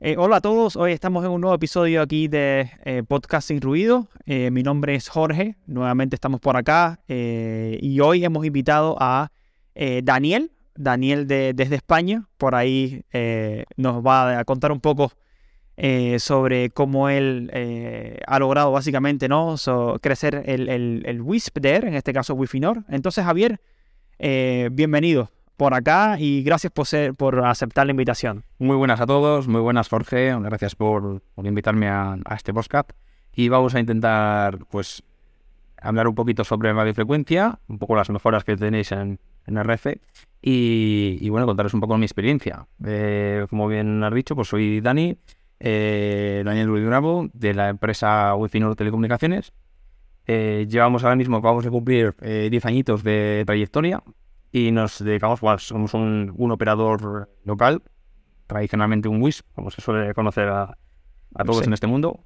Eh, hola a todos, hoy estamos en un nuevo episodio aquí de eh, Podcast Sin Ruido. Eh, mi nombre es Jorge, nuevamente estamos por acá y hoy hemos invitado a Daniel, Daniel de, desde España. Por ahí nos va a contar un poco sobre cómo él ha logrado básicamente ¿no? crecer el, el, el WISP de en este caso Wifinor. Entonces Javier, bienvenido por acá y gracias por, ser, por aceptar la invitación. Muy buenas a todos, muy buenas Jorge, gracias por, invitarme a, este podcast y vamos a intentar pues hablar un poquito sobre radiofrecuencia, un poco las mejoras que tenéis en, en RF y, bueno, contaros un poco mi experiencia. Eh, como bien has dicho, pues soy Dani, eh, Daniel Luis Bravo, de la empresa Wi-Fi Telecomunicaciones. Eh, llevamos ahora mismo, vamos a cumplir 10 añitos de trayectoria y nos dedicamos, bueno, somos un, operador local, tradicionalmente un WIS, como se suele conocer a, todos en este mundo,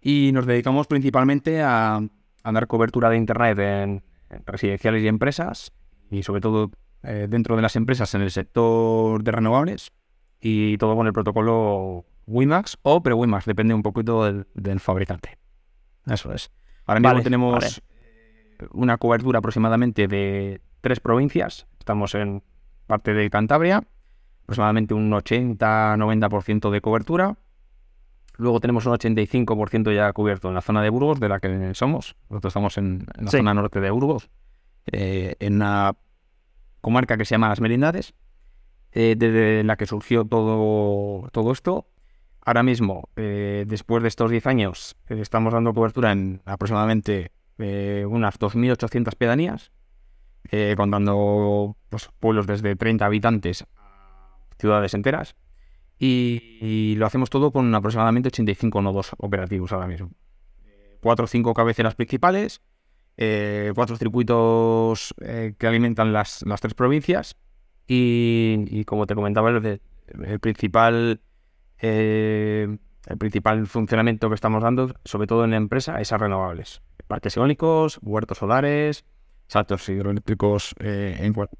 y nos dedicamos principalmente a, dar cobertura de Internet en, residenciales y empresas, y sobre todo eh, dentro de las empresas en el sector de renovables, y todo con el protocolo WiMAX o pre-WiMAX, depende un poquito del, fabricante. Eso es. Ahora mismo tenemos una cobertura aproximadamente de tres provincias. Estamos en parte de Cantabria, aproximadamente un 80-90% de cobertura. Luego tenemos un 85% ya cubierto en la zona de Burgos, de la que somos. Nosotros estamos en, la zona norte de Burgos, eh, en una comarca que se llama Las Merindades, eh, desde la que surgió todo, todo esto. Ahora mismo, eh, después de estos 10 años, estamos dando cobertura en aproximadamente unas 2.800 pedanías eh, contando pues, pueblos desde 30 habitantes a ciudades enteras. Y, lo hacemos todo con aproximadamente 85 nodos operativos ahora mismo. Cuatro o cinco cabeceras principales, eh, cuatro circuitos eh, que alimentan las, tres provincias y, como te comentaba, el, principal el principal funcionamiento que estamos dando, sobre todo en la empresa, es a renovables. Parques eólicos, huertos solares, saltos hidroeléctricos eh, en cuanto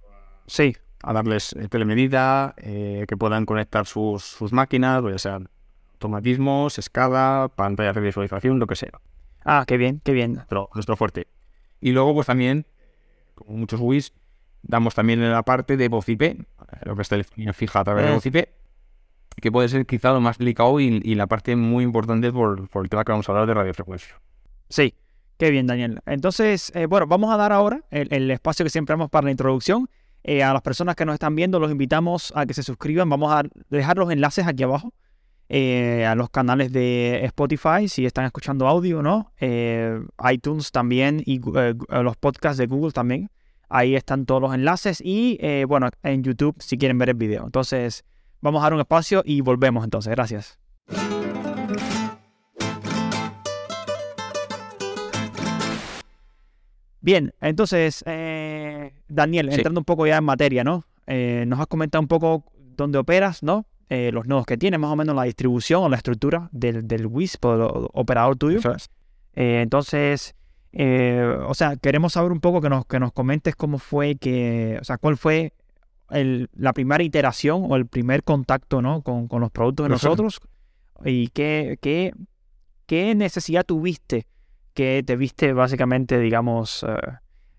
sí. a darles eh, telemedida, eh, que puedan conectar sus, sus máquinas, o ya sean automatismos, escala, pantallas de visualización, lo que sea. Ah, qué bien, qué bien. Pero nuestro fuerte. Y luego, pues también, como muchos WIS, damos también en la parte de voz IP, lo que es telefonía fija a través de voz IP, que puede ser quizá lo más delicado y, la parte muy importante por, por el tema que vamos a hablar de radiofrecuencia. Sí, Qué bien, Daniel. Entonces, eh, bueno, vamos a dar ahora el, espacio que siempre damos para la introducción. Eh, a las personas que nos están viendo, los invitamos a que se suscriban. Vamos a dejar los enlaces aquí abajo eh, a los canales de Spotify, si están escuchando audio, ¿no? iTunes también y los podcasts de Google también. Ahí están todos los enlaces y, bueno, en YouTube si quieren ver el video. Entonces, vamos a dar un espacio y volvemos entonces. Gracias. Bien, entonces, eh, Daniel, entrando un poco ya en materia, ¿no? Eh, nos has comentado un poco dónde operas, ¿no? Eh, los nodos que tienes, más o menos la distribución o la estructura del, del WISP o operador tuyo. entonces, o sea, queremos saber un poco que nos, que nos comentes cómo fue que, o sea, cuál fue el, la primera iteración o el primer contacto, ¿no? Con, con los productos de nosotros y qué, qué, qué necesidad tuviste que te viste básicamente, digamos, eh,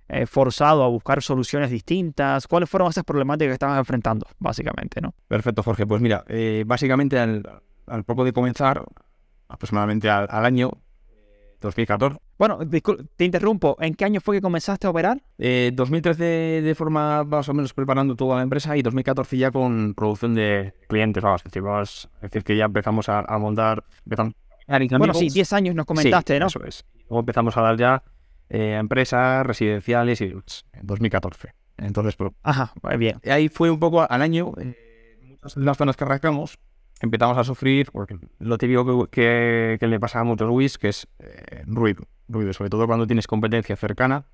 eh, forzado a buscar soluciones distintas? ¿Cuáles fueron esas problemáticas que estabas enfrentando, básicamente, no? Perfecto, Jorge. Pues mira, eh, básicamente al, poco de comenzar, aproximadamente al, año 2014. Bueno, te interrumpo. ¿En qué año fue que comenzaste a operar? 2013 de forma más o menos preparando toda la empresa y 2014 ya con producción de clientes, vamos, es decir, que ya empezamos a, montar, bueno, sí, 10 años nos comentaste, ¿no? Eso es. Luego empezamos a dar ya eh, empresas residenciales y en 2014. Entonces, pues, Ajá, bien. Ahí fue un poco al año, eh, muchas de las zonas que arrancamos empezamos a sufrir, porque lo típico que, que, le pasa a muchos WIS, que es eh, ruido. Ruido, sobre todo cuando tienes competencia cercana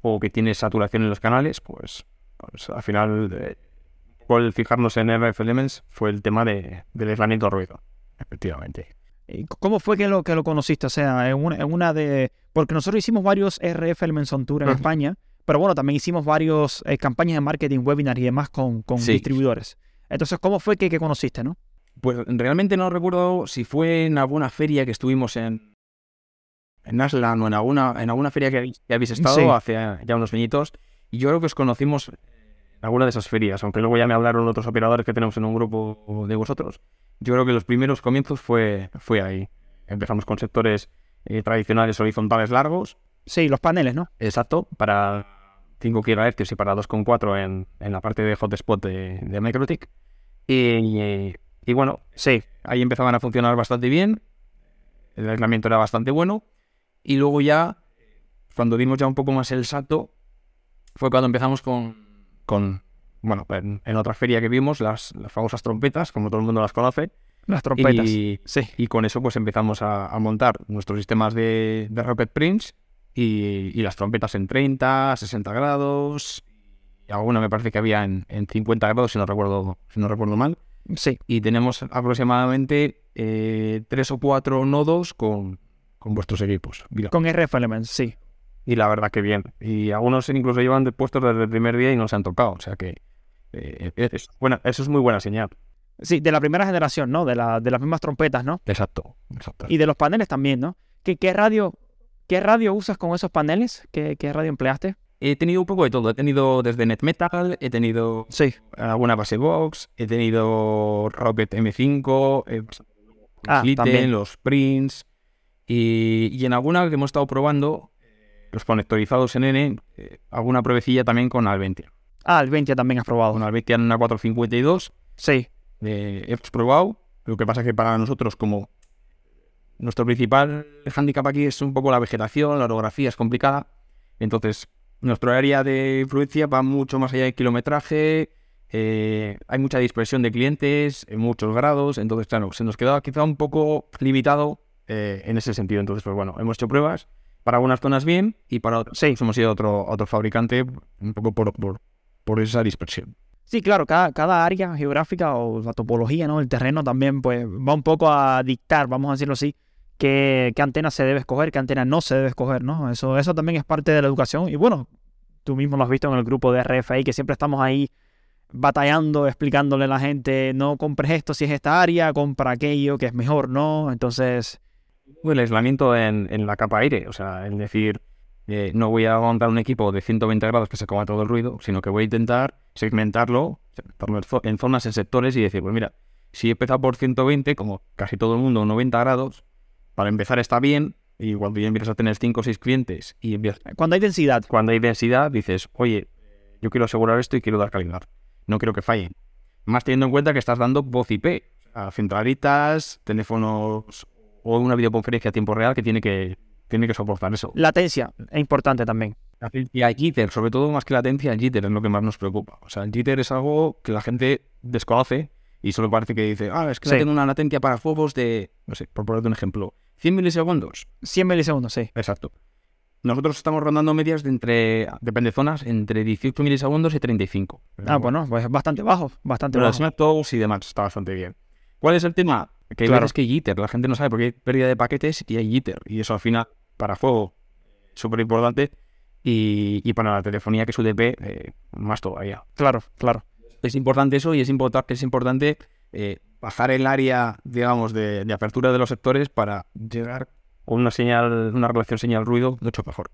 o que tienes saturación en los canales, pues, pues al final, eh, fijarnos en RF Elements fue el tema de, del aislamiento ruido, efectivamente. ¿Cómo fue que lo, que lo conociste? O sea, en una, de... Porque nosotros hicimos varios RF Elements on Tour en España, pero bueno, también hicimos varias eh, campañas de marketing, webinars y demás con, con distribuidores. Entonces, ¿cómo fue que, que, conociste, no? Pues realmente no recuerdo si fue en alguna feria que estuvimos en, en Aslan o en alguna, en alguna feria que, que habéis estado Sí. hace ya unos añitos. Y yo creo que os conocimos en alguna de esas ferias, aunque luego ya me hablaron otros operadores que tenemos en un grupo de vosotros. Yo creo que los primeros comienzos fue, fue ahí. Empezamos con sectores eh, tradicionales horizontales largos, Sí, los paneles, ¿no? exacto, para 5 GHz y para 2,4 en, en la parte de hotspot de, de MicroTik. Y, y bueno, Sí. ahí empezaban a funcionar bastante bien, el aislamiento era bastante bueno, y luego ya, cuando dimos ya un poco más el salto, fue cuando empezamos con, con bueno, en, en otra feria que vimos, las, las famosas trompetas, como todo el mundo las conoce, Las trompetas. y, Sí. y con eso pues empezamos a, a montar nuestros sistemas de, de Rocket Prince y, y las trompetas en 30, 60 grados, y alguna me parece que había en, en 50 grados, si no recuerdo, si no recuerdo mal Sí. y tenemos aproximadamente eh, tres o cuatro nodos con, con vuestros equipos. Mira, Con RF Elements, sí. Y la verdad que bien. Y algunos incluso llevan de puestos desde el primer día y no se han tocado. O sea que eh, es buena, eso es muy buena señal. Sí, de la primera generación, ¿no? De, la, de las mismas trompetas, ¿no? Exacto. exacto. Y de los paneles también, ¿no? ¿Qué, qué radio, qué radio usas con esos paneles? ¿Qué, qué radio empleaste? He tenido un poco de todo. He tenido desde NetMetal, he tenido Sí. alguna base box, he tenido Rocket M5, eh, Ah, los Litten, también. los Prince. Y, y en alguna que hemos estado probando, eh, los conectorizados en N, eh, alguna pruebecilla también con Alventia. Ah, el 20 también has probado. Con Alventia en una 452 Sí. eh, hemos probado. Lo que pasa es que para nosotros, como nuestro principal hándicap aquí es un poco la vegetación, la orografía es complicada. Entonces, nuestro área de influencia va mucho más allá del kilometraje. eh, hay mucha dispersión de clientes en muchos grados. Entonces, claro, se nos quedaba quizá un poco limitado eh, en ese sentido. Entonces, pues bueno, hemos hecho pruebas. Para algunas zonas bien y para otras Sí. hemos ido a otro, a otro fabricante un poco por, por, por esa dispersión. Sí, claro, cada, cada área geográfica o la topología, ¿no? El terreno también, pues, va un poco a dictar, vamos a decirlo así, qué, qué antena se debe escoger, qué antena no se debe escoger, ¿no? Eso, eso también es parte de la educación. Y bueno, tú mismo lo has visto en el grupo de RFI, que siempre estamos ahí batallando, explicándole a la gente, no compres esto si es esta área, compra aquello que es mejor, ¿no? Entonces, el aislamiento en, en la capa aire. O sea, es decir, eh, no voy a montar un equipo de 120 grados que se coma todo el ruido, sino que voy a intentar segmentarlo, segmentarlo en zo- en zonas, en sectores y decir, pues mira, si he empezado por 120, como casi todo el mundo, 90 grados, para empezar está bien, y cuando ya empiezas a tener 5 o 6 clientes y empiezas- cuando hay densidad, cuando hay densidad, dices, oye, yo quiero asegurar esto y quiero dar calidad. No quiero que falle. Más teniendo en cuenta que estás dando voz IP a centralitas, teléfonos o una videoconferencia a tiempo real que tiene que, tiene que soportar eso. latencia es importante también. Y a jitter, sobre todo más que latencia, el jitter es lo que más nos preocupa. O sea, el jitter es algo que la gente desconoce y solo parece que dice, ah, es que Sí. tengo una latencia para juegos de, no sé, por ponerte un ejemplo, 100 milisegundos. 100 milisegundos, sí. Exacto. Nosotros estamos rondando medias de entre, depende de zonas, entre 18 milisegundos y 35. Ah, bueno, pues bastante bajo, bastante Pero bajo. los Snaptops y demás está bastante bien. ¿Cuál es el tema? Que hay Claro. veces que hay jitter, la gente no sabe porque hay pérdida de paquetes y hay jitter. Y eso al final, para juego, es súper importante. Y, y para la telefonía, que es UDP, eh, más todavía. Claro, claro. Es importante eso y es, importa- es importante eh, bajar el área, digamos, de, de apertura de los sectores para llegar con una señal, una relación señal-ruido mucho mejor.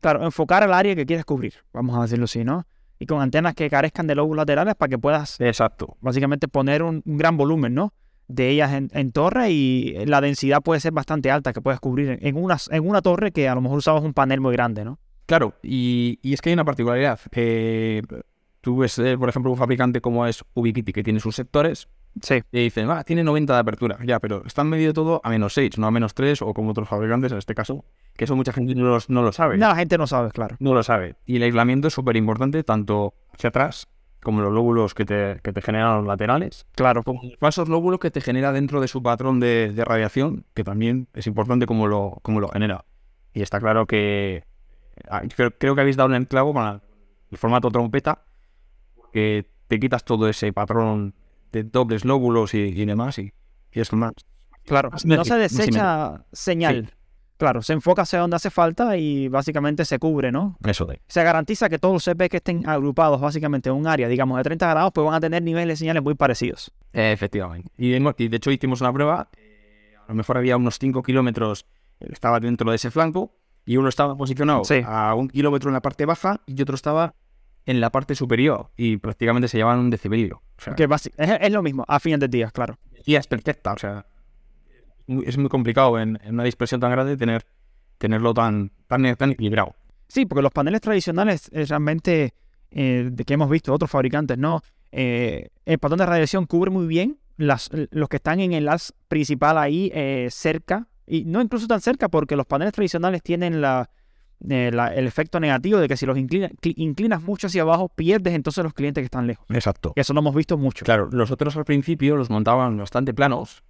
Claro, enfocar el área que quieres cubrir, vamos a decirlo así, ¿no? Y con antenas que carezcan de lobos laterales para que puedas Exacto. básicamente poner un, un gran volumen, ¿no? De ellas en, en torre y la densidad puede ser bastante alta que puedes cubrir en, una, en una torre que a lo mejor usabas un panel muy grande, ¿no? Claro, y, y es que hay una particularidad. Eh, tú ves, eh, por ejemplo, un fabricante como es Ubiquiti, que tiene sus sectores, Sí, y dicen, ah, tiene 90 de apertura. Ya, pero están medido todo a menos 6, no a menos 3, o como otros fabricantes en este caso, que eso mucha gente no, los- no lo sabe. la gente no sabe, claro. No lo sabe. Y el aislamiento es súper importante, tanto hacia atrás, como los lóbulos que te, que te generan los laterales, Claro, como los falsos lóbulos que te genera dentro de su patrón de, de radiación, que también es importante cómo lo, cómo lo genera. Y está claro que ah, creo, creo que habéis dado el clavo con el formato trompeta, que te quitas todo ese patrón de dobles lóbulos y, y demás, y, y es más. claro. No se desecha señal. Claro, se enfoca hacia donde hace falta y básicamente se cubre, ¿no? Eso de. Se garantiza que todos los CP que estén agrupados básicamente en un área, digamos, de 30 grados, pues van a tener niveles de señales muy parecidos. efectivamente. Y, de hecho hicimos una prueba, eh, a lo mejor había unos 5 kilómetros, estaba dentro de ese flanco, y uno estaba posicionado a un kilómetro en la parte baja y otro estaba en la parte superior y prácticamente se llevaban un decibelio. que es, lo mismo, a fin de días, claro. Y es perfecta, o sea, es muy complicado en, una dispersión tan grande tener, tenerlo tan, tan, equilibrado. Sí, porque los paneles tradicionales eh, realmente, eh, de que hemos visto otros fabricantes, ¿no? Eh, el patrón de radiación cubre muy bien las, los que están en el as principal ahí cerca, y no incluso tan cerca porque los paneles tradicionales tienen la, el efecto negativo de que si los inclinas mucho hacia abajo, pierdes entonces los clientes que están lejos. Exacto. eso lo hemos visto mucho. Claro, nosotros al principio los montaban bastante planos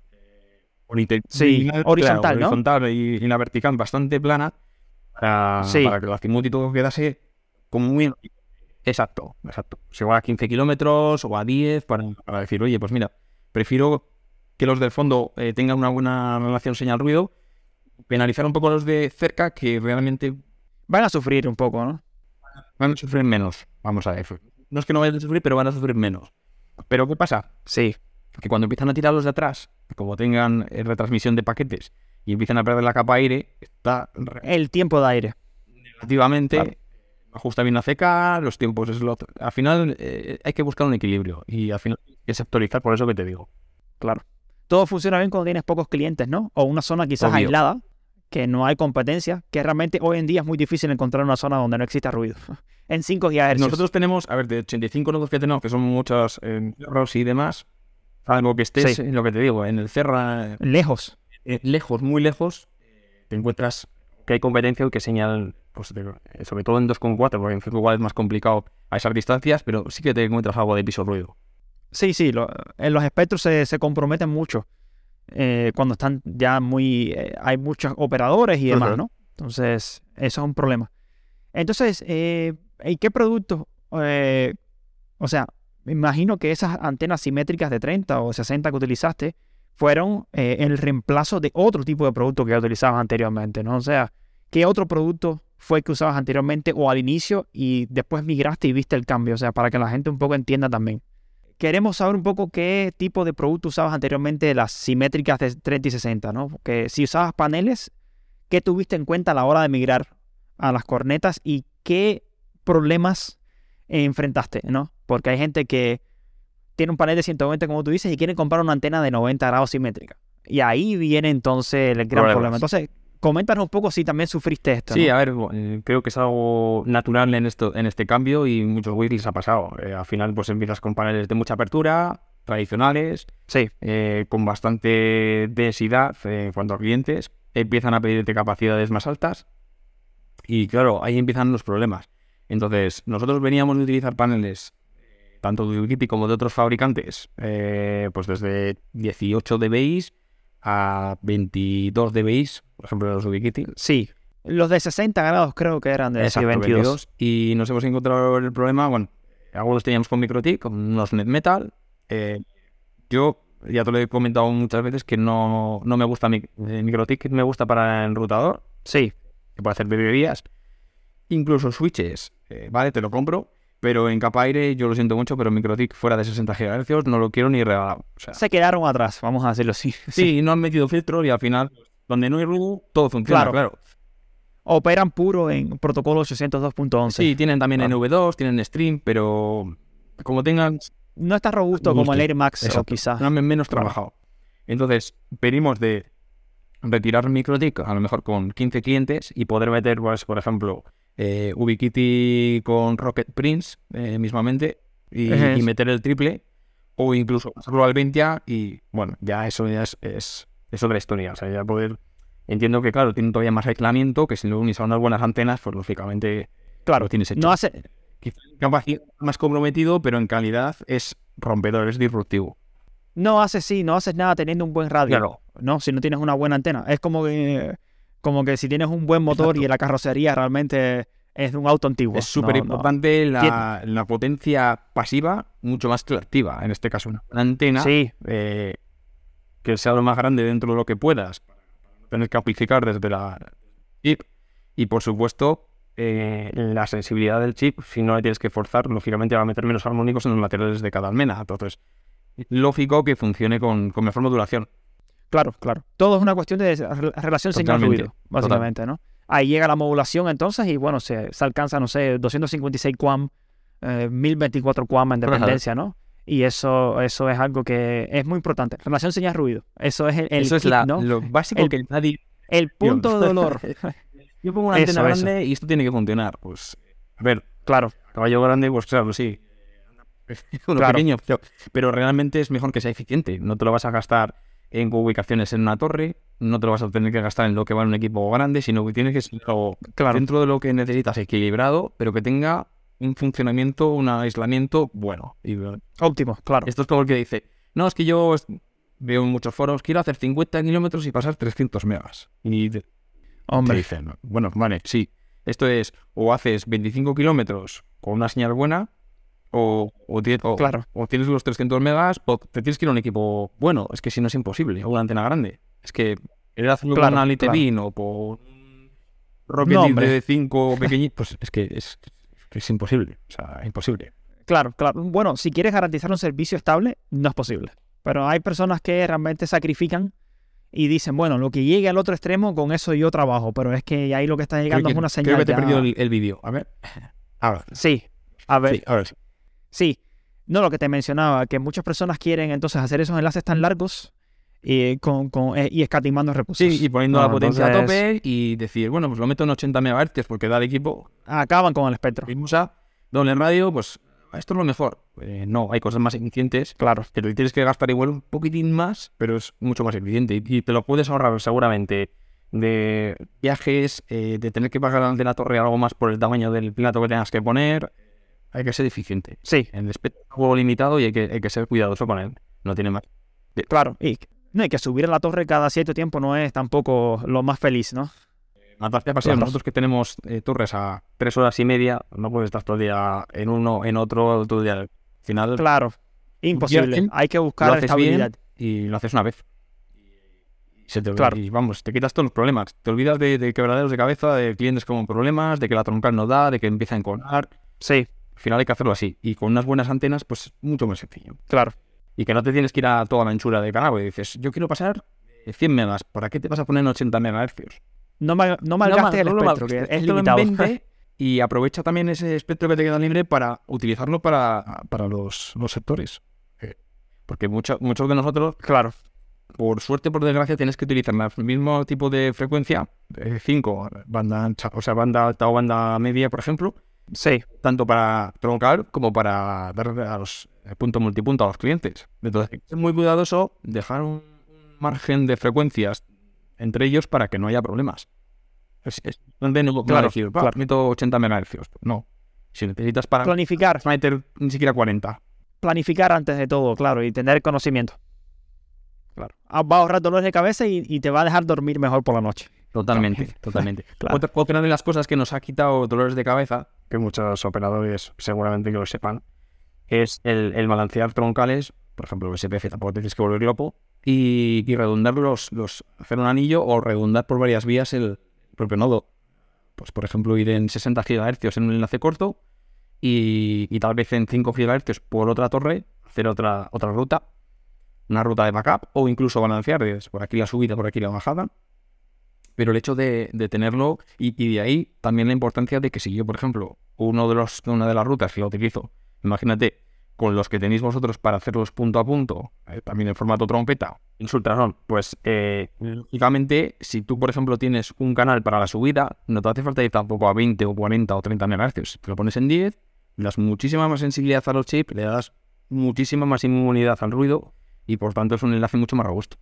sí, horizontal, horizontal y, la vertical bastante plana para, que el azimut y todo quedase como muy exacto, exacto. Se va a 15 kilómetros o a 10 para, decir, oye, pues mira, prefiero que los del fondo eh, tengan una buena relación señal-ruido, penalizar un poco los de cerca que realmente... Van a sufrir un poco, ¿no? Van a sufrir menos, vamos a ver. No es que no vayan a sufrir, pero van a sufrir menos. Pero ¿qué pasa? Sí que cuando empiezan a tirar los de atrás, como tengan eh, retransmisión de paquetes y empiezan a perder la capa aire, está... El tiempo de aire. Negativamente, ajusta bien la CK, los tiempos slot. Al final eh, hay que buscar un equilibrio y al final hay que sectorizar, por eso que te digo. Claro. Todo funciona bien cuando tienes pocos clientes, ¿no? O una zona quizás aislada, que no hay competencia, que realmente hoy en día es muy difícil encontrar una zona donde no exista ruido. en 5 GHz. Nosotros tenemos, a ver, de 85 nodos que tenemos, que son muchos eh, y demás, algo que estés, lo que te digo, en el Cerra. Lejos. Eh, lejos, muy lejos, te encuentras que hay competencia y que señal, pues, sobre todo en 2.4, porque en 5 es más complicado a esas distancias, pero sí que te encuentras algo de piso ruido. Sí, sí, en los espectros se, comprometen mucho. Eh, cuando están ya muy. Eh, hay muchos operadores y demás, ¿no? Entonces, eso es un problema. Entonces, ¿y qué productos? o sea, me imagino que esas antenas simétricas de 30 o 60 que utilizaste fueron eh, el reemplazo de otro tipo de producto que utilizabas anteriormente, ¿no? O sea, ¿qué otro producto fue que usabas anteriormente o al inicio y después migraste y viste el cambio? O sea, para que la gente un poco entienda también. Queremos saber un poco qué tipo de producto usabas anteriormente de las simétricas de 30 y 60, ¿no? Porque si usabas paneles, ¿qué tuviste en cuenta a la hora de migrar a las cornetas y qué problemas enfrentaste, ¿no? Porque hay gente que tiene un panel de 120, como tú dices, y quiere comprar una antena de 90 grados simétrica. Y ahí viene entonces el gran problema. Entonces, coméntanos un poco si también sufriste esto. Sí, a ver, eh, creo que es algo natural en, esto, en este cambio y muchos les ha pasado. Eh, al final, pues empiezas con paneles de mucha apertura, tradicionales, sí. Eh, con bastante densidad en cuanto a clientes, empiezan a pedirte capacidades más altas y claro, ahí empiezan los problemas. Entonces, nosotros veníamos de utilizar paneles tanto de Ubiquiti como de otros fabricantes, eh, pues desde 18 dBi a 22 dBi, por ejemplo, los Ubiquiti. Sí, los de 60 grados creo que eran de Exacto, 22. Y nos hemos encontrado el problema, bueno, algunos teníamos con MikroTik, con unos NetMetal. Eh, yo ya te lo he comentado muchas veces que no, no me gusta mi, eh, MikroTik, me gusta para enrutador. Sí. Que puede hacer librerías. Incluso switches, vale, te lo compro pero en capa aire, yo lo siento mucho, pero MikroTik fuera de 60 GHz no lo quiero ni regalado. Se quedaron atrás, vamos a decirlo así. Sí, no han metido filtros y al final, donde no hay ruido, todo funciona, claro. Operan puro en protocolo 802.11. Sí, tienen también NV2, tienen Stream, pero como tengan... No está robusto, como el Air Max o quizás. No, menos trabajado. Entonces, pedimos de retirar MikroTik, a lo mejor con 15 clientes, y poder meter, pues, por ejemplo, eh, Ubiquiti con Rocket Prince eh, mismamente y, meter el triple o incluso pasarlo al 20 y bueno, ya eso ya es, es, otra historia. O sea, ya poder... Entiendo que, claro, tiene todavía más aislamiento, que si lo unís a unas buenas antenas, pues lógicamente, claro, tienes hecho. No hace... más comprometido, pero en calidad es rompedor, es disruptivo. No haces, sí, no haces nada teniendo un buen radio. Claro. No, si no tienes una buena antena. Es como que como que si tienes un buen motor y la carrocería realmente es un auto antiguo. Es súper importante la, potencia pasiva, mucho más que la activa. En este caso, una antena eh, que sea lo más grande dentro de lo que puedas, tener que amplificar desde la, chip. Y por supuesto, eh, la sensibilidad del chip, si no le tienes que forzar, lógicamente va a meter menos armónicos en los materiales de cada almena. Entonces, lógico que funcione con, con mejor modulación. Claro, claro. Todo es una cuestión de relación señal-ruido, básicamente, ¿no? Ahí llega la modulación entonces y bueno, se, se alcanza, no sé, 256 QAM, 1024 QAM en dependencia, ¿no? Y eso, eso es algo que es muy importante. Relación señal-ruido. Eso es el, Eso es kit, la- ¿no? lo básico El- que nadie... El punto de dolor. Yo pongo una Eso, antena eso. grande y esto tiene que funcionar. Pues, a ver, claro, caballo grande, pues claro, sí. Uno Claro. pequeño, pero, pero realmente es mejor que sea eficiente. No te lo vas a gastar en ubicaciones en una torre, no te lo vas a tener que gastar en lo que va en un equipo grande, sino que tienes que ser algo claro. dentro de lo que necesitas equilibrado, pero que tenga un funcionamiento, un aislamiento bueno. Y Óptimo, claro. esto es como el que dice, no, es que yo veo en muchos foros, quiero hacer 50 kilómetros y pasar 300 megas. Y te, te Hombre, dicen, bueno, vale, sí, esto es, o haces 25 kilómetros con una señal buena, o, o, tie- o- Claro. o tienes los 300 megas, o te tienes que ir a un equipo bueno. Es que si no es imposible, o una antena grande. Es que querer hacerlo Claro, con una claro. O por un Rocket No, de 5 pequeñitos, pues es que es, es imposible. O sea, imposible. claro, claro. Bueno, si quieres garantizar un servicio estable, no es posible. Pero hay personas que realmente sacrifican y dicen, bueno, lo que llegue al otro extremo, con eso yo trabajo. Pero es que ahí lo que está llegando creo es una creo señal. que te he ya- perdido el, el vídeo. A ver. Sí, a ver, Sí, ahora sí. Sí, no lo que te mencionaba, que muchas personas quieren entonces hacer esos enlaces tan largos y, con, con- eh, y escatimando recursos. Sí, y poniendo la potencia a tope y decir, bueno, pues lo meto en 80 MHz porque da el equipo. Acaban con el espectro. Vimos a doble radio, pues esto es lo mejor. Eh, no, hay cosas más eficientes Claro, que te tienes que gastar igual un poquitín más, pero es mucho más eficiente y, y te lo puedes ahorrar seguramente de viajes, eh, de tener que pagar de la torre algo más por el tamaño del plato que tengas que poner. Hay que ser eficiente. sí, El espectro es un juego limitado y hay que, hay que ser cuidadoso con él. No tiene más. claro. Y no, y que subir a la torre cada cierto tiempo no es tampoco lo más feliz, ¿no? Matarse a paseo. Claro. Nosotros que tenemos eh, torres a tres horas y media, no puedes estar todo el día en uno, en otro, todo el día. Al final Claro, imposible. Hay que lo buscar haces estabilidad. bien y lo haces una vez. Y, se te, Claro. y vamos, te quitas todos los problemas. Te olvidas de, de quebraderos de cabeza, de clientes con problemas, de que la troncal no da, de que empieza a enconar. Sí, Al final hay que hacerlo así. Y con unas buenas antenas, pues es mucho más sencillo. claro. Y que no te tienes que ir a toda la anchura de canal. porque dices, yo quiero pasar eh, 100 megas. ¿Para qué te vas a poner en 80 megahercios? No, mal- no malgastes el No espectro, que es limitado. 20 y aprovecha también ese espectro que te queda libre para utilizarlo para, para los, los sectores. Eh, Porque mucho- muchos de nosotros, claro, por suerte, por desgracia, tienes que utilizar el mismo tipo de frecuencia, 5, banda ancha, o sea, banda alta o banda media, por ejemplo, sí, tanto para troncar como para darle a los eh, punto multipunto a los clientes. Entonces, ser muy cuidadoso, dejar un margen de frecuencias entre ellos para que no haya problemas. Es, es, donde no, Claro, decir, claro. "Va, meto 80 megahercios. No. Si necesitas para planificar, meter ni siquiera 40. planificar antes de todo, claro, y tener conocimiento. Claro. Ah, Va a ahorrar dolores de cabeza y, y te va a dejar dormir mejor por la noche. Totalmente, totalmente. Claro. Otra, otra de las cosas que nos ha quitado dolores de cabeza, que muchos operadores seguramente que lo sepan, es el, el balancear troncales, por ejemplo, el SPF tampoco tienes que volver loco, y, y redundar los, los, hacer un anillo o redundar por varias vías el propio nodo. Pues, por ejemplo, ir en 60 GHz en un enlace corto y, y tal vez en 5 GHz por otra torre, hacer otra, otra ruta, una ruta de backup, o incluso balancear por aquí la subida, por aquí la bajada. Pero el hecho de, tenerlo, y, de ahí también la importancia de que si yo, por ejemplo, uno de los, una de las rutas que lo utilizo, imagínate, con los que tenéis vosotros para hacerlos punto a punto, eh, también en formato trompeta, en ultrason, pues eh, lógicamente, si tú, por ejemplo, tienes un canal para la subida, no te hace falta ir tampoco a 20 o 40 o 30 MHz. Te lo pones en 10, le das muchísima más sensibilidad a los chips, le das muchísima más inmunidad al ruido y por tanto es un enlace mucho más robusto.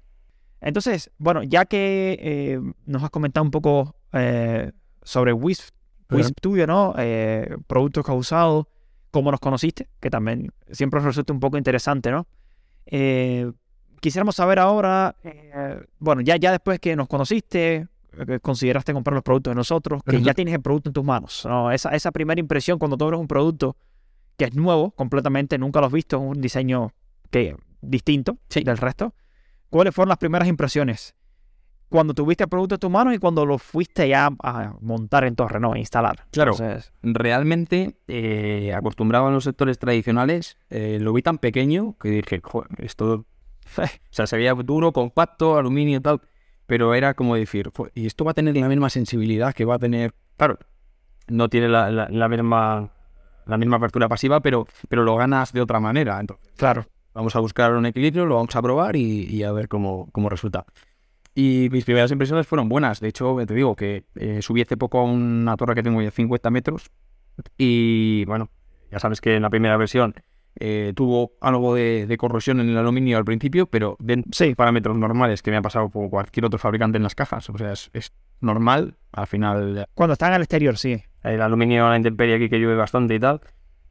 Entonces, bueno, ya que eh, nos has comentado un poco eh, sobre Wisp, Wisp tuyo, ¿no? Eh, productos que has usado, cómo nos conociste, que también siempre resulta un poco interesante, ¿no? Eh, quisiéramos saber ahora, bueno, ya, ya después que nos conociste, que consideraste comprar los productos de nosotros, que ya tienes el producto en tus manos, ¿no? Esa, esa primera impresión cuando tú abres un producto que es nuevo, completamente, nunca lo has visto, un diseño que distinto Sí. del resto. ¿Cuáles fueron las primeras impresiones? cuando tuviste el producto en tus manos y cuando lo fuiste ya a montar en torre, ¿no? A instalar. Claro. Entonces, Realmente, eh, acostumbrado a los sectores tradicionales, eh, lo vi tan pequeño que dije, "Joder, esto O sea, se veía duro, compacto, aluminio y tal. Pero era como decir, "Fue- y esto va a tener la misma sensibilidad que va a tener. Claro, no tiene la, la- la misma la misma apertura pasiva, pero, pero lo ganas de otra manera. Entonces, claro. Vamos a buscar un equilibrio, lo vamos a probar y, y a ver cómo, cómo resulta. Y mis primeras impresiones fueron buenas. De hecho, te digo que eh, subí hace poco a una torre que tengo de 50 metros. Y bueno, ya sabes que en la primera versión eh, tuvo algo de, de corrosión en el aluminio al principio, pero de parámetros normales que me ha pasado por cualquier otro fabricante en las cajas. O sea, es, es normal. Al final, Cuando están al exterior, sí. el aluminio a la intemperie aquí que llueve bastante y tal,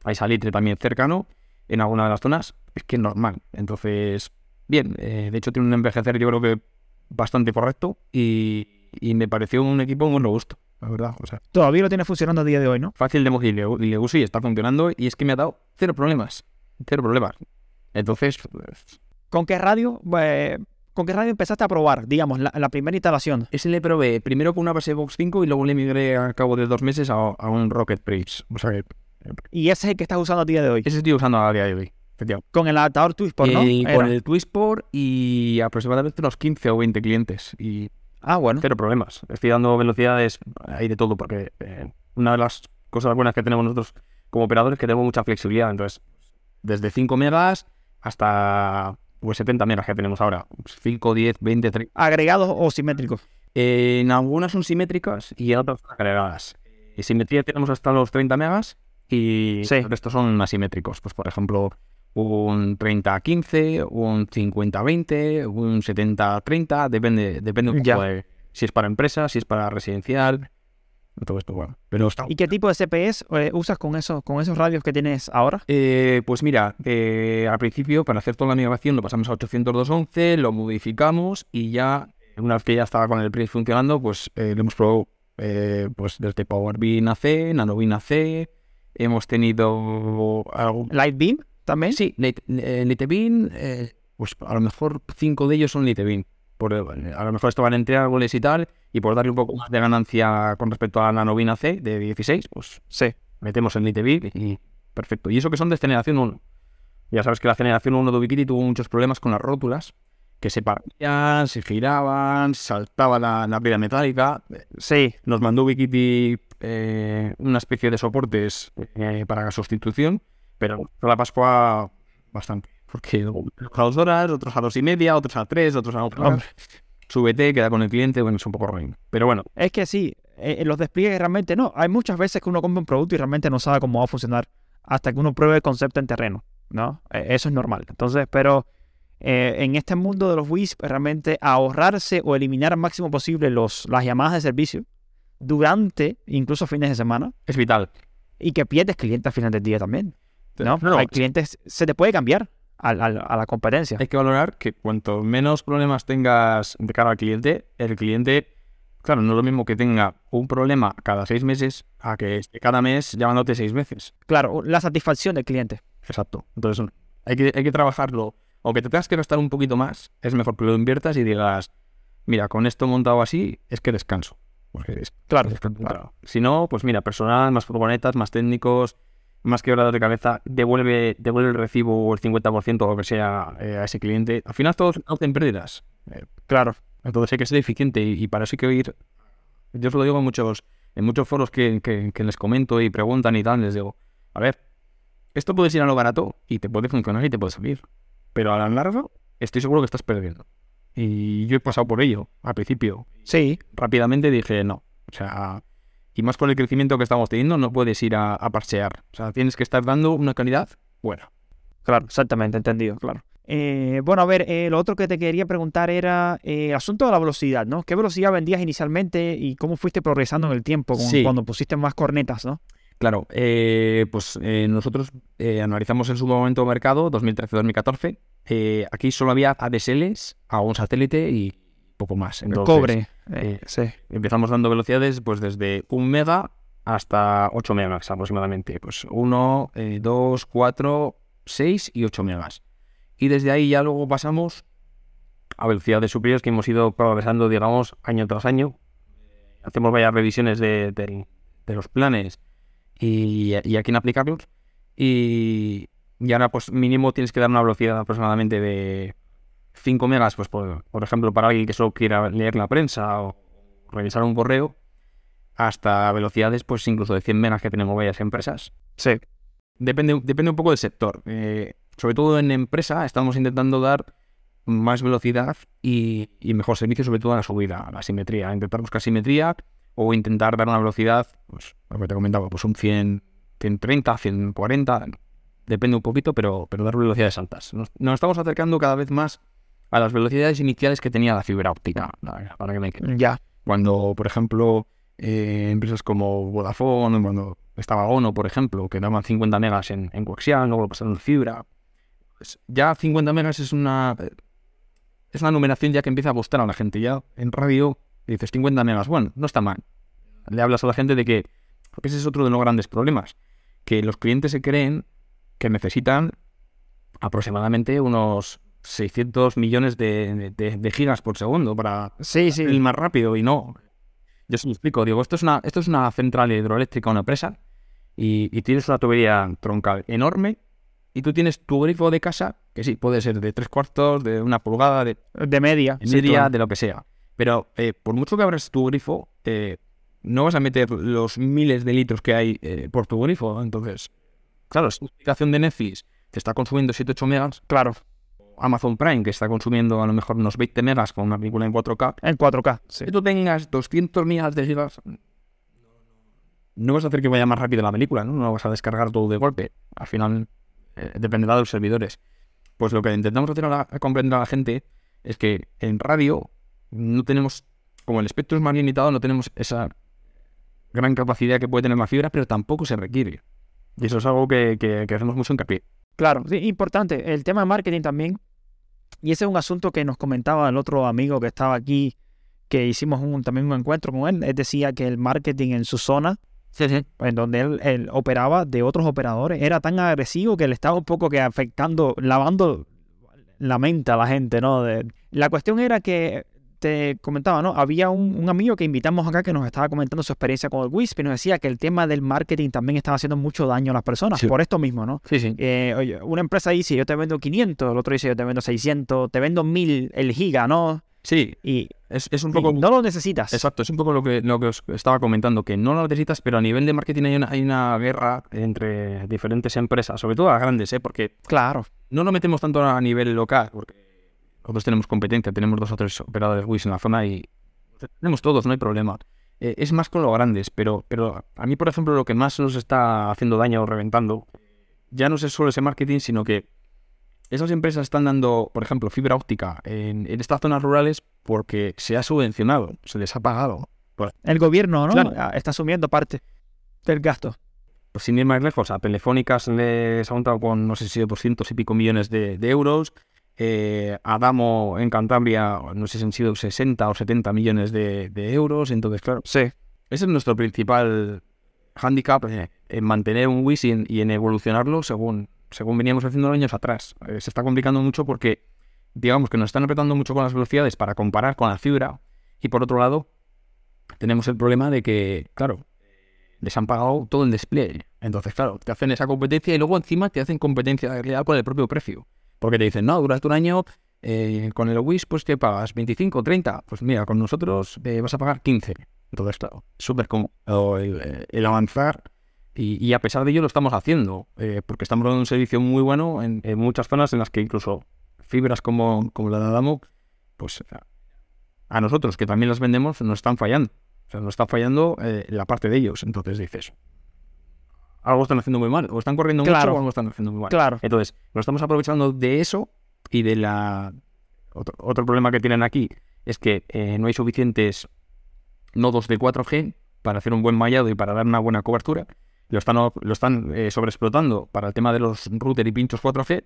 hay salitre también cercano en alguna de las zonas, es que es normal. Entonces, bien, eh, de hecho tiene un envejecer yo creo que bastante correcto y, y me pareció un equipo muy robusto, la verdad. O sea, Todavía lo tienes funcionando a día de hoy, ¿no? fácil de mover y le, uso y está funcionando y es que me ha dado cero problemas, cero problemas. Entonces, pues, ¿Con qué radio? eh, ¿Con qué radio empezaste a probar, digamos, la, la primera instalación? ese le probé primero con una base Box 5 y luego le migré a cabo de dos meses a, a un Rocket Bridge. O sea, que Y ese es el que estás usando a día de hoy. ese estoy usando a día de hoy. Con el adaptador Twistport, ¿no? Y Era. con el Twistport y aproximadamente unos 15 o 20 clientes. Y Ah, bueno. cero problemas. Estoy dando velocidades, hay de todo, porque eh, una de las cosas buenas que tenemos nosotros como operadores es que tenemos mucha flexibilidad. Entonces, desde 5 megas hasta pues 70 megas que tenemos ahora. 5, 10, 20, 30. ¿Agregados o simétricos? En algunas son simétricas y en otras son agregadas. Y simetría tenemos hasta los 30 megas y Sí. el resto son asimétricos. Pues por ejemplo, un 30-15, un 50-20, un 70-30, depende, depende un poco de si es para empresa, si es para residencial, todo esto, bueno. Pero está- ¿Y qué tipo de CPS eh, usas con, eso, con esos radios que tienes ahora? Eh, pues mira, eh, al principio para hacer toda la migración lo pasamos a 802.11, lo modificamos y ya, una vez que ya estaba con el Prince funcionando, pues eh, lo hemos probado pues desde PowerBeam AC, NanoBeam AC, hemos tenido algún... ¿Lightbeam también? Sí, Lite- eh, eh, pues a lo mejor cinco de ellos son. Por, eh, a lo mejor estaban entre árboles y tal, y por darle un poco más de ganancia con respecto a NanoBeam AC de 16, pues Sí. metemos el Nitebeam y perfecto. Y eso que son de generación 1. Ya sabes que la generación 1 de Ubiquiti tuvo muchos problemas con las rótulas, que se partían, se giraban, saltaba la, la piedra metálica. Sí. Nos mandó Ubiquiti eh, una especie de soportes eh, para la sustitución, pero la Pascua bastante. Porque a dos horas, otros a dos y media, otros a tres, otros a otra. Súbete, queda con el cliente, bueno, es un poco ruin. Pero bueno, Es que sí, eh, los despliegues realmente no. Hay muchas veces que uno compra un producto y realmente no sabe cómo va a funcionar hasta que uno pruebe el concepto en terreno, ¿no? Eh, eso es normal. Entonces, pero eh, en este mundo de los WISP, realmente ahorrarse o eliminar al máximo posible los, las llamadas de servicio durante incluso fines de semana es vital. y que pierdes clientes al final del día también, ¿no? No, no, Hay clientes, se te puede cambiar a la competencia. Hay que valorar que cuanto menos problemas tengas de cara al cliente, el cliente, claro, no es lo mismo que tenga un problema cada seis meses a que esté cada mes llamándote seis veces. Claro, la satisfacción del cliente. Exacto. Entonces, hay que, hay que trabajarlo. Aunque te tengas que gastar un poquito más, es mejor que lo inviertas y digas, mira, con esto montado así, es que descanso. Porque es- Claro. Claro. Si no, pues mira, personal, más furgonetas, más técnicos, más quebrados de cabeza, devuelve, devuelve el recibo o el 50% o lo que sea eh, a ese cliente. Al final todos hacen pérdidas. Eh, Claro. entonces hay que ser eficiente y, y para eso hay que ir. Yo os lo digo en muchos, en muchos foros que, que- que les comento y preguntan y tal, les digo, a ver, esto puedes ir a lo barato y te puede funcionar y te puede salir. Pero a la larga estoy seguro que estás perdiendo. Y yo he pasado por ello al principio Sí, rápidamente dije no. O sea, y más con el crecimiento que estamos teniendo, no puedes ir a, a parsear. O sea, tienes que estar dando una calidad buena. Claro, exactamente, entendido, claro. Eh, bueno, a ver, eh, lo otro que te quería preguntar era eh, el asunto de la velocidad, ¿no? ¿Qué velocidad vendías inicialmente y cómo fuiste progresando en el tiempo con- Sí. cuando pusiste más cornetas, ¿no? Claro, eh, pues eh, nosotros eh, analizamos en su momento mercado, 2013-2014. Eh, aquí solo había ADSLs a un satélite y poco más. Entonces, Cobre. eh, sí. Empezamos dando velocidades pues desde 1 mega hasta 8 megas aproximadamente. Pues 1, 2, 4, 6 y 8 megas. Y desde ahí ya luego pasamos a velocidades superiores que hemos ido progresando, digamos, año tras año. Hacemos varias revisiones de, de los planes y, y a quién aplicarlos. Y, y ahora, pues mínimo tienes que dar una velocidad aproximadamente de 5 megas, pues por, por ejemplo, para alguien que solo quiera leer la prensa o revisar un correo, hasta velocidades, pues incluso de 100 megas que tenemos varias empresas. Sí. Depende, depende un poco del sector. Eh, sobre todo en empresa estamos intentando dar más velocidad y, y, mejor servicio, sobre todo a la subida, a la simetría. Intentar buscar simetría o intentar dar una velocidad, pues lo que te comentaba, pues un 100, 130, 140, depende un poquito, pero, pero dar velocidades altas. Nos, nos, estamos acercando cada vez más a las velocidades iniciales que tenía la fibra óptica. Para que me... Ya. Cuando, por ejemplo, eh, empresas como Vodafone, cuando estaba Ono, por ejemplo, que daban 50 megas en, en coaxial, luego lo pasaron en fibra. Pues ya 50 megas es una es una numeración ya que empieza a gustar a la gente. Ya en radio dices 50 megas, bueno, no está mal. Le hablas a la gente de que, porque ese es otro de los grandes problemas, que los clientes se creen que necesitan aproximadamente unos 600 millones de, de, de gigas por segundo para sí, sí. ir más rápido y no. Yo se lo explico, digo, esto es una, esto es una central hidroeléctrica, una presa, y, y, tienes una tubería troncal enorme, y tú tienes tu grifo de casa, que sí, puede ser de tres cuartos, de una pulgada, de, de media, media, sí, de lo que sea. Pero eh, por mucho que abras tu grifo, eh, no vas a meter los miles de litros que hay eh, por tu grifo. Entonces, claro, si tu aplicación de Netflix te está consumiendo 7-8 megas, claro. Amazon Prime, que está consumiendo a lo mejor unos 20 megas con una película en 4K. En 4K, sí. Que tú tengas 200 megas de gigas, no vas a hacer que vaya más rápido la película, ¿no? No vas a descargar todo de golpe. Al final, dependerá de los servidores. Pues lo que intentamos hacer a, la, a comprender a la gente es que en radio no tenemos, como el espectro es más limitado, no tenemos esa gran capacidad que puede tener la fibra, pero tampoco se requiere. Y eso es algo que, que, que hacemos mucho hincapié. Claro, sí, importante. El tema de marketing también. Y ese es un asunto que nos comentaba el otro amigo que estaba aquí, que hicimos un, también un encuentro con él. Él decía que el marketing en su zona, sí, sí. en donde él, él, operaba de otros operadores, era tan agresivo que le estaba un poco que afectando, lavando la mente a la gente, ¿no? De, la cuestión era que te comentaba, ¿no? Había un, un, amigo que invitamos acá que nos estaba comentando su experiencia con el Wisp y nos decía que el tema del marketing también estaba haciendo mucho daño a las personas, Sí. por esto mismo, ¿no? Sí, sí. Eh, oye, una empresa dice, yo te vendo 500, el otro dice, yo te vendo 600, te vendo 1000 el giga, ¿no? Sí, Y, es, es un poco... no lo necesitas. Exacto, es un poco lo que, lo que os estaba comentando, que no lo necesitas, pero a nivel de marketing hay una, hay una guerra entre diferentes empresas, sobre todo las grandes, ¿eh? porque Claro, no lo metemos tanto a nivel local, porque nosotros tenemos competencia, tenemos dos o tres operadores WIS en la zona y tenemos todos, no hay problema. Eh, es más con los grandes, pero, pero a mí, por ejemplo, lo que más nos está haciendo daño o reventando, ya no es solo ese marketing, sino que esas empresas están dando, por ejemplo, fibra óptica en, en estas zonas rurales porque se ha subvencionado, se les ha pagado. El gobierno, ¿no? Claro. Ah, Está asumiendo parte del gasto. pues sin ir más lejos, a Telefónicas les ha montado con, no sé si 200 y pico millones de, de euros. Eh, a Damo en Cantabria, no sé si han sido 60 o 70 millones de, de euros. Entonces, claro, Sí. ese es nuestro principal handicap eh, en mantener un WIS y en, y en evolucionarlo según, según veníamos haciendo años atrás. Eh, se está complicando mucho porque, digamos que nos están apretando mucho con las velocidades para comparar con la fibra. Y por otro lado, tenemos el problema de que, claro, les han pagado todo el despliegue. Entonces, claro, te hacen esa competencia y luego encima te hacen competencia real con el propio precio. Porque te dicen, no, durante un año eh, con el WIS, pues que pagas 25, 30. Pues mira, con nosotros eh, vas a pagar 15. Entonces, súper cómodo el, el, avanzar. Y, y, a pesar de ello lo estamos haciendo, eh, porque estamos dando un servicio muy bueno en, muchas zonas en las que incluso fibras como, como la de Adamo, pues a nosotros que también las vendemos nos están fallando. O sea, nos está fallando eh, la parte de ellos. Entonces dices, algo están haciendo muy mal, o están corriendo Claro. mucho o algo están haciendo muy mal. Claro. Entonces, nos estamos aprovechando de eso y de la... Otro, otro problema que tienen aquí es que eh, no hay suficientes nodos de 4G para hacer un buen mallado y para dar una buena cobertura. Lo están, lo están eh, sobreexplotando para el tema de los router y pinchos 4G.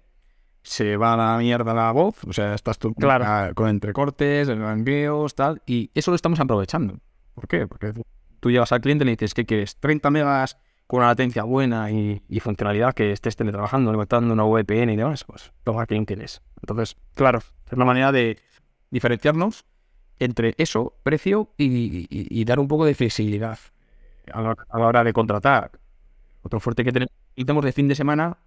Se va a la mierda la voz, o sea, estás tú Claro. a- con entrecortes, blanqueos, tal, y eso lo estamos aprovechando. ¿Por qué? Porque tú llegas al cliente y le dices, ¿qué quieres? 30 megas con una latencia buena y, y funcionalidad que estés teletrabajando, levantando una VPN y demás, pues toma quién tienes. Entonces, Claro. es una manera de, diferenciarnos entre eso, precio y, y- y dar un poco de flexibilidad a la, a la hora de contratar. Otro fuerte que tenemos, tenemos de fin de semana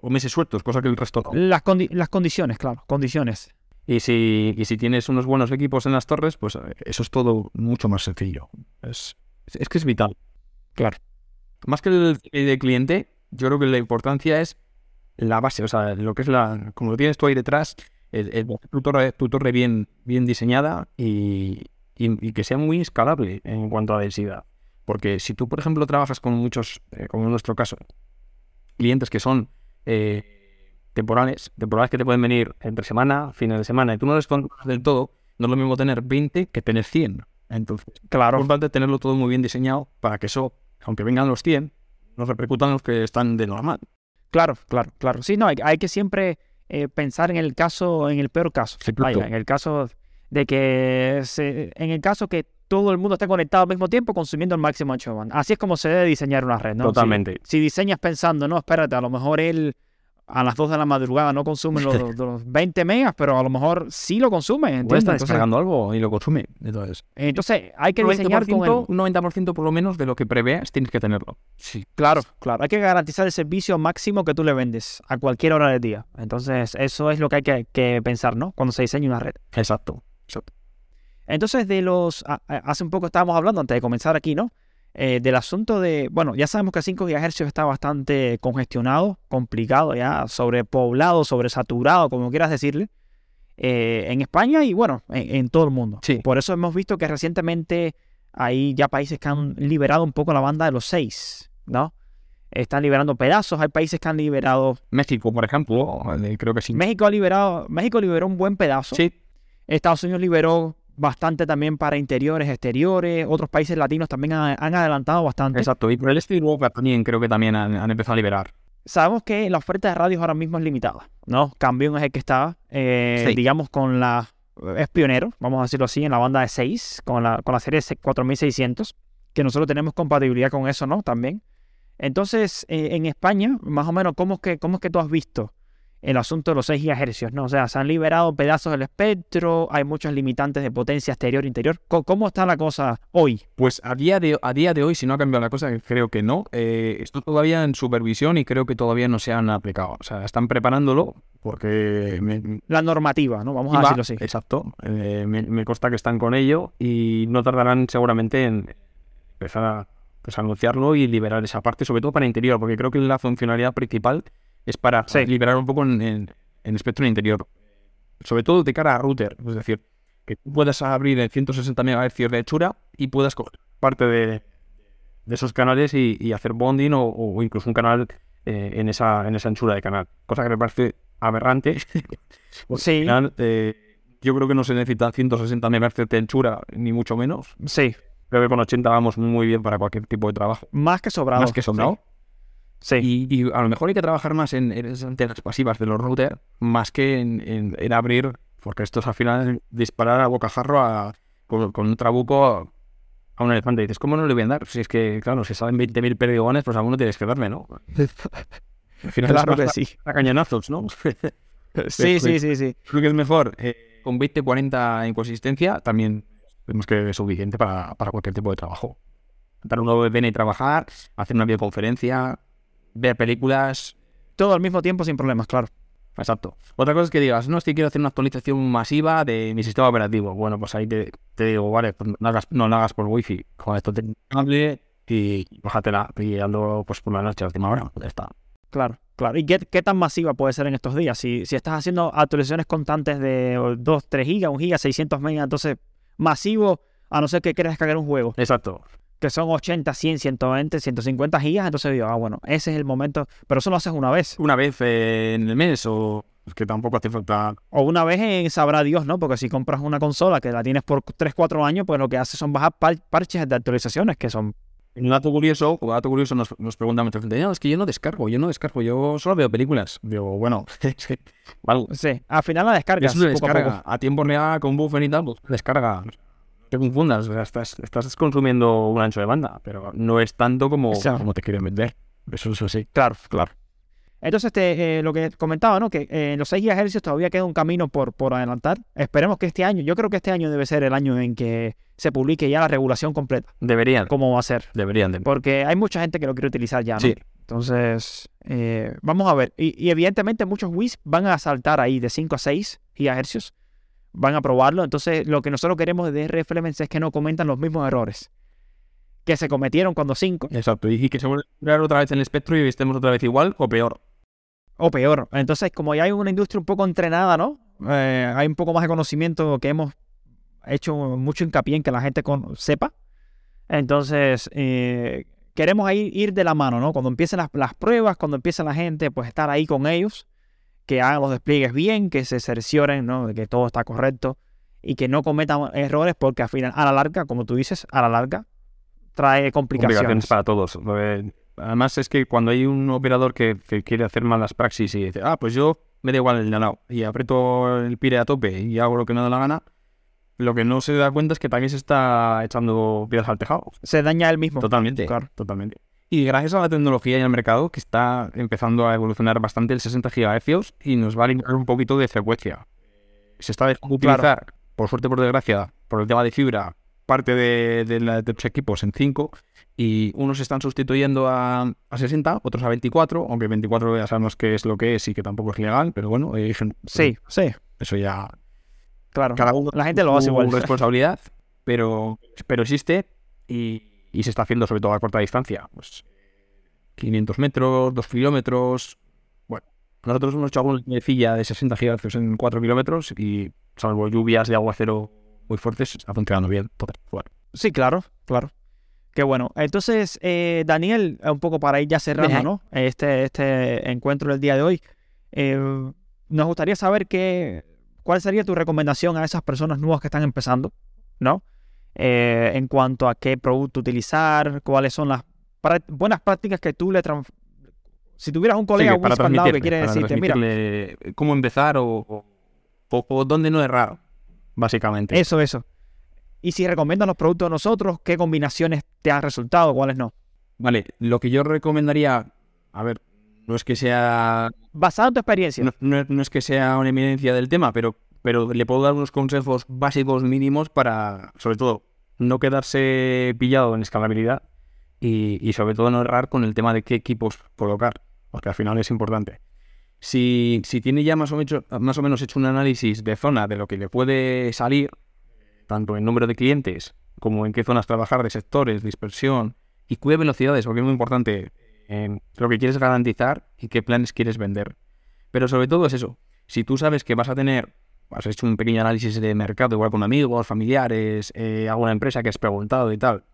o meses sueltos, cosa que el resto no. Las, condi- las condiciones, claro, condiciones. Y si, y si tienes unos buenos equipos en las torres, pues eh, eso es todo mucho más sencillo. Es, es que es vital. Claro. Más que el de cliente, yo creo que la importancia es la base, o sea, lo que es la, como lo tienes tú ahí detrás, el, el- tu, torre, tu torre bien, bien diseñada y, y- y que sea muy escalable en cuanto a densidad. Porque si tú, por ejemplo, trabajas con muchos, eh, como en nuestro caso, clientes que son eh, temporales, temporales que te pueden venir entre semana, fines de semana, y tú no les controlas del todo, no es lo mismo tener 20 que tener 100. Entonces, Claro. es importante tenerlo todo muy bien diseñado para que eso, aunque vengan los 100, no repercutan los que están de normal. Claro, claro, claro. Sí, no, hay, hay que siempre eh, pensar en el caso, en el peor caso. Sí, Vaya, en el caso de que se, en el caso que todo el mundo esté conectado al mismo tiempo consumiendo el máximo ancho. Así es como se debe diseñar una red, ¿no? Totalmente. Si, diseñas pensando, no, espérate, a lo mejor él a las 2 de la madrugada no consume los, los 20 megas, pero a lo mejor sí lo consume, Puede ¿entiendes? estar Entonces, descargando algo y lo consume. Entonces, entonces hay que diseñar con 90%, el... un 90% por lo menos de lo que preveas tienes que tenerlo. Sí. Claro, claro. Hay que garantizar el servicio máximo que tú le vendes a cualquier hora del día. Entonces, eso es lo que hay que, que pensar, ¿no? Cuando se diseña una red. Exacto. Exacto. Entonces, de los. hace un poco estábamos hablando, antes de comenzar aquí, ¿no? Eh, del asunto de. Bueno, ya sabemos que 5 GHz está bastante congestionado, complicado, ya sobrepoblado, sobresaturado, como quieras decirle. eh, en España y, bueno, en, en todo el mundo. Sí. Por eso hemos visto que recientemente hay ya países que han liberado un poco la banda de los 6, ¿no? Están liberando pedazos, hay países que han liberado. México, por ejemplo, eh, creo que sí. México ha liberado. México liberó un buen pedazo. Sí, Estados Unidos liberó bastante también para interiores, exteriores. Otros países latinos también han, han adelantado bastante. exacto. Y por el y Europa también creo que también han, han empezado a liberar. Sabemos que la oferta de radios ahora mismo es limitada, ¿no? Cambion es el que está, eh, Sí. digamos, con la... Es pionero, vamos a decirlo así, en la banda de 6, con la, con la serie 4600, que nosotros tenemos compatibilidad con eso, ¿no? También. Entonces, eh, en España, más o menos, ¿cómo es, que, ¿cómo es que tú has visto el asunto de los 6 GHz, ¿no? O sea, se han liberado pedazos del espectro, hay muchos limitantes de potencia exterior e interior. ¿Cómo, está la cosa hoy? Pues a día de, a día de hoy, si no ha cambiado la cosa, creo que no, eh, esto todavía en supervisión y creo que todavía no se han aplicado. O sea, están preparándolo porque me, La normativa, ¿no? Vamos a decirlo así. Exacto. Eh, me, me consta que están con ello y no tardarán seguramente en empezar a, pues, anunciarlo y liberar esa parte, sobre todo para interior, porque creo que la funcionalidad principal es para Sí. liberar un poco en, en- en espectro interior. Sobre todo de cara a router, es decir, que puedas abrir en 160 MHz de hechura y puedas coger parte de, de esos canales y, y hacer bonding o, o incluso un canal eh, en, esa, en esa anchura de canal. Cosa que me parece aberrante. Sí. al final, eh, yo creo que no se necesitan 160 MHz de anchura, ni mucho menos. Sí, Creo que con 80 vamos muy bien para cualquier tipo de trabajo. más que sobrado. Más que sobrado. Sí. Y, y a lo mejor hay que trabajar más en, en esas antenas pasivas de los routers, más que en, en- en abrir, porque esto es al final disparar a bocajarro a, con, con un trabuco a, a un elefante. Y dices, ¿cómo no le voy a dar? Si es que, claro, si salen 20.000 perdigones, pues alguno tienes que darme, ¿no? Al final Claro que sí. a cañonazos, ¿no? Sí, sí, sí, sí. Creo que es mejor eh, con 20-40 en consistencia, también vemos que es suficiente para, para cualquier tipo de trabajo. Dar un nuevo VPN y trabajar, hacer una videoconferencia, ver películas. Todo al mismo tiempo sin problemas, claro. Exacto. Otra cosa es que digas, no, es que quiero hacer una actualización masiva de mi sistema operativo. Bueno, pues ahí te, te digo, vale, pues no, hagas, no lo hagas por wifi. Con esto te cable y bájatela y ando pues por la noche a última hora. Ya está. Claro, claro. ¿Y qué, qué tan masiva puede ser en estos días? Si, si estás haciendo actualizaciones constantes de 2, 3 gigas, 1 giga, 600 megas, entonces masivo, a no ser que quieras descargar un juego, Exacto. Que son 80, 100, 120, 150 gigas, entonces digo, ah, bueno, ese es el momento. Pero eso lo haces una vez. Una vez eh, en el mes o es que tampoco hace falta O una vez en sabrá Dios, ¿no? Porque si compras una consola que la tienes por 3, 4 años, pues lo que haces son bajar par- parches de actualizaciones, que son... Un dato curioso, como dato curioso nos, nos pregunta mucha gente, no, es que yo no descargo, yo no descargo, yo solo veo películas. Digo, bueno, es que, vale, Sí, al final la descargas es una poco a descarga poco. a, tiempo real con buffer y tal, pues descarga. No te confundas, o sea, estás, estás consumiendo un ancho de banda, pero no es tanto como, Exacto. como te quieren vender. Eso, eso sí. Claro, claro. Entonces, este, eh, lo que comentaba, ¿no? Que eh, en los 6 GHz todavía queda un camino por, por adelantar. Esperemos que este año, yo creo que este año debe ser el año en que se publique ya la regulación completa. Deberían. ¿Cómo va a ser? Deberían. De... Porque hay mucha gente que lo quiere utilizar ya, ¿no? Sí. Entonces, eh, vamos a ver. Y, y evidentemente muchos WIS van a saltar ahí de 5 a 6 GHz. Van a probarlo. Entonces, lo que nosotros queremos de DRF Elements es que no cometan los mismos errores que se cometieron cuando 5 Exacto. Y, que se vuelva a otra vez en el espectro y estemos otra vez igual o peor. o peor. Entonces, como ya hay una industria un poco entrenada, ¿no? Eh, hay un poco más de conocimiento que hemos hecho mucho hincapié en que la gente con- sepa. Entonces, eh, queremos ahí ir de la mano, ¿no? Cuando empiecen las, las pruebas, cuando empiece la gente, pues estar ahí con ellos, que hagan los despliegues bien, que se cercioren, ¿no? De que todo está correcto y que no cometan errores porque al final, a la larga, como tú dices, a la larga, trae complicaciones. Complicaciones para todos. Eh, Además es que cuando hay un operador que, que quiere hacer malas praxis y dice, ah, pues yo me da igual el nanao y aprieto el pire a tope y hago lo que me da la gana, lo que no se da cuenta es que también se está echando piedras al tejado. Se daña el mismo. Totalmente. Claro. Totalmente. Y gracias a la tecnología y al mercado que está empezando a evolucionar bastante el 60 GHz y nos va a limitar un poquito de frecuencia. Se está dejando Claro. por suerte por desgracia, por el tema de fibra, parte de, de la- de los equipos en 5 y unos están sustituyendo a, a 60, otros a 24, aunque 24 ya sabemos qué es lo que es y que tampoco es legal, pero bueno, eh, Sí, sí, eso ya claro. cada uno La gente lo hace igual. responsabilidad, pero, pero existe y, y se está haciendo sobre todo a corta distancia. Pues 500 metros, 2 kilómetros. Bueno, nosotros hemos hecho alguna lecilla de 60 GHz en 4 kilómetros y salvo lluvias de aguacero muy fuertes, está funcionando bien. Entonces, bueno, Sí, claro, claro. Qué bueno. Entonces, eh, Daniel, un poco para ir ya cerrando. ¿no? Este, este encuentro del día de hoy. eh, nos gustaría saber qué, cuál sería tu recomendación a esas personas nuevas que están empezando, ¿no? Eh, en cuanto a qué producto utilizar, cuáles son las buenas prácticas que tú le... Si tuvieras un colega Sí, al lado que quiere para decirte, mira, cómo empezar o, o, o- o dónde no errar, básicamente. eso, eso. Y si recomiendas los productos de nosotros, ¿qué combinaciones te han resultado, cuáles no? Vale, lo que yo recomendaría, a ver, no es que sea Basado en tu experiencia. no, no- no es que sea una eminencia del tema, pero, pero le puedo dar unos consejos básicos mínimos para, sobre todo, no quedarse pillado en escalabilidad y, y sobre todo no errar con el tema de qué equipos colocar, porque al final es importante. Si, si tiene ya más o, menos, más o menos hecho un análisis de zona de lo que le puede salir, tanto en número de clientes como en qué zonas trabajar, de sectores, dispersión y qué velocidades, porque es muy importante en lo que quieres garantizar y qué planes quieres vender. Pero sobre todo es eso. Si tú sabes que vas a tener, has hecho un pequeño análisis de mercado, igual con amigos, familiares, eh, alguna empresa que has preguntado y tal,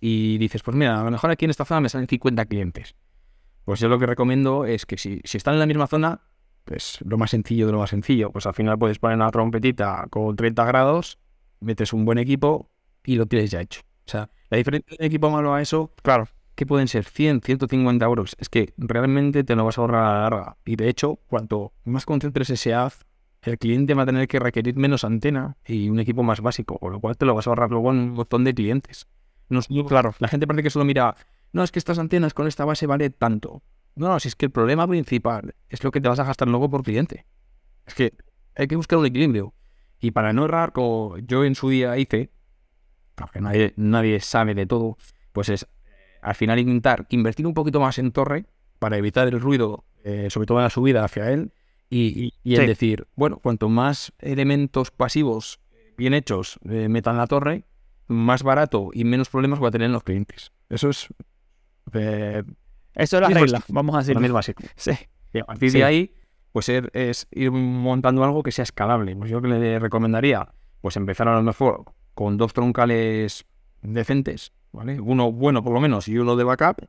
y dices, pues mira, a lo mejor aquí en esta zona me salen 50 clientes. Pues yo lo que recomiendo es que si, si están en la misma zona, pues lo más sencillo de lo más sencillo, pues al final puedes poner una trompetita con 30 grados, metes un buen equipo y lo tienes ya hecho. O sea, la diferencia de un equipo malo a eso Claro. que pueden ser 100, 150 euros. Es que realmente te lo vas a ahorrar a la larga. Y de hecho, cuanto más concentres ese haz, el cliente va a tener que requerir menos antena y un equipo más básico, con lo cual te lo vas a ahorrar luego en un montón de clientes. No Claro. La gente parece que solo mira, no, es que estas antenas con esta base vale tanto. No, no, si es que el problema principal es lo que te vas a gastar luego por cliente. Es que hay que buscar un equilibrio. Y para no errar, como yo en su día hice, porque nadie, nadie sabe de todo, pues es al final intentar invertir un poquito más en torre para evitar el ruido, eh, sobre todo en la subida hacia él, y, y, y el decir, bueno, cuanto más elementos pasivos bien hechos eh, metan la torre, más barato y menos problemas va a tener en los clientes. Eso es eh, Eso es la regla, estilo. vamos a es básico. Sí. Y a partir Sí. de ahí, pues er- es ir montando algo que sea escalable. Pues yo que le recomendaría, pues empezar a lo mejor con dos troncales decentes, ¿vale? Uno bueno por lo menos y uno de backup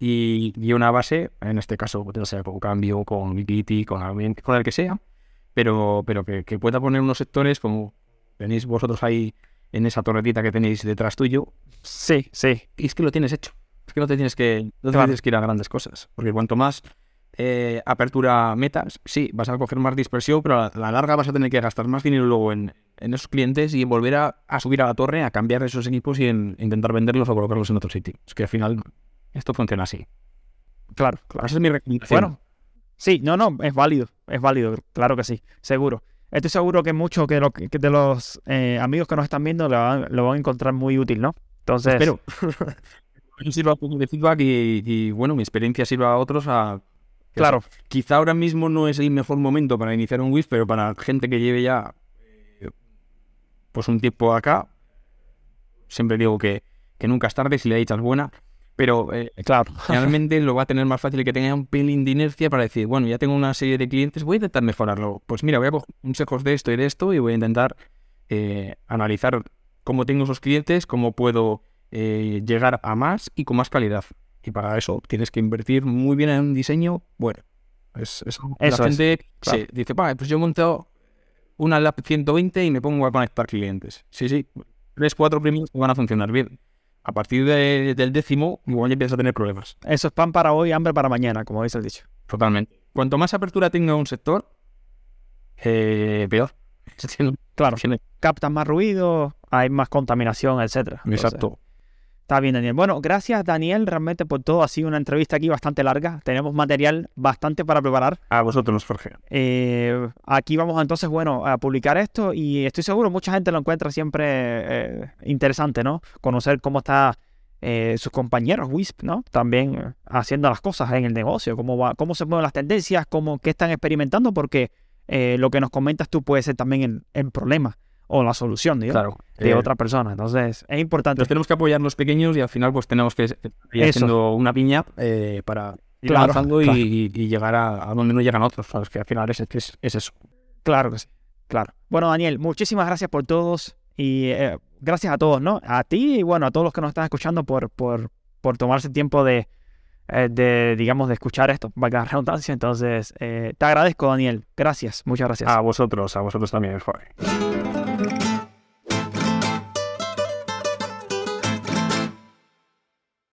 y, y una base, en este caso, sea con cambio, con utility, con, alguien- con el que sea, pero, pero que, que pueda poner unos sectores como tenéis vosotros ahí en esa torretita que tenéis detrás tuyo, Sí, sí. y es que lo tienes hecho. Es que no te tienes que, no te Claro. tienes que ir a grandes cosas. Porque cuanto más eh, apertura metas, sí, vas a coger más dispersión, pero a la larga vas a tener que gastar más dinero luego en, en esos clientes y volver a, a subir a la torre, a cambiar esos equipos y en, intentar venderlos o colocarlos en otro sitio. Es que al final esto funciona así. Claro, claro. Esa es mi recomendación. Bueno, Sí, no, no, es válido, es válido, claro que sí, seguro. Estoy seguro que muchos que lo- que de los eh, amigos que nos están viendo lo van, lo van a encontrar muy útil, ¿no? Entonces, Espero. Que sirva un poco de feedback y, y, bueno, mi experiencia sirva a otros a... claro, Quizá ahora mismo no es el mejor momento para iniciar un WIS, pero para gente que lleve ya eh, pues un tiempo acá, siempre digo que, que nunca es tarde si la dicha es buena, pero eh, claro. realmente lo va a tener más fácil que tenga un pelín de inercia para decir, bueno, ya tengo una serie de clientes, voy a intentar mejorarlo. Pues mira, voy a coger consejos de esto y de esto y voy a intentar eh, analizar cómo tengo esos clientes, cómo puedo eh, llegar a más y con más calidad. Y para eso tienes que invertir muy bien en un diseño bueno. Es, es- Eso la es, gente claro. se dice, "Va, pues yo he montado una lap 120 y me pongo a conectar clientes. Sí, sí, tres, cuatro primeros van a funcionar bien. A partir de- del décimo, igual ya empiezas a tener problemas. Eso es pan para hoy, hambre para mañana, como el dicho. Totalmente. Cuanto más apertura tenga un sector, eh, peor. Claro, captan más ruido, hay más contaminación, etcétera. Entonces, Exacto. Está bien, Daniel. Bueno, gracias, Daniel, realmente por todo. Ha sido una entrevista aquí bastante larga. Tenemos material bastante para preparar. A vosotros, Jorge. Eh, aquí vamos entonces, bueno, a publicar esto y estoy seguro mucha gente lo encuentra siempre eh, interesante, ¿no? Conocer cómo está eh, sus compañeros WISP, ¿no? También eh, haciendo las cosas en el negocio, cómo va, cómo se mueven las tendencias, cómo, qué están experimentando, porque eh, lo que nos comentas tú puede ser también el, el problema o la solución, digo, Claro. de Eh, otra persona. Entonces, es importante. Nos tenemos que apoyar los pequeños y al final pues tenemos que ir haciendo una piña eh, para ir Claro, avanzando y- claro. y, y llegar a, a donde no llegan otros. ¿sabes? Que al final es, es, es eso. Claro que sí, claro. Bueno, Daniel, muchísimas gracias por todos y eh, gracias a todos, ¿no? A ti y bueno, a todos los que nos están escuchando por, por, por tomarse el tiempo de, de, digamos, de escuchar esto, valga la redundancia. Entonces, te agradezco, Daniel. Gracias, muchas gracias. A vosotros, a vosotros también, Jorge.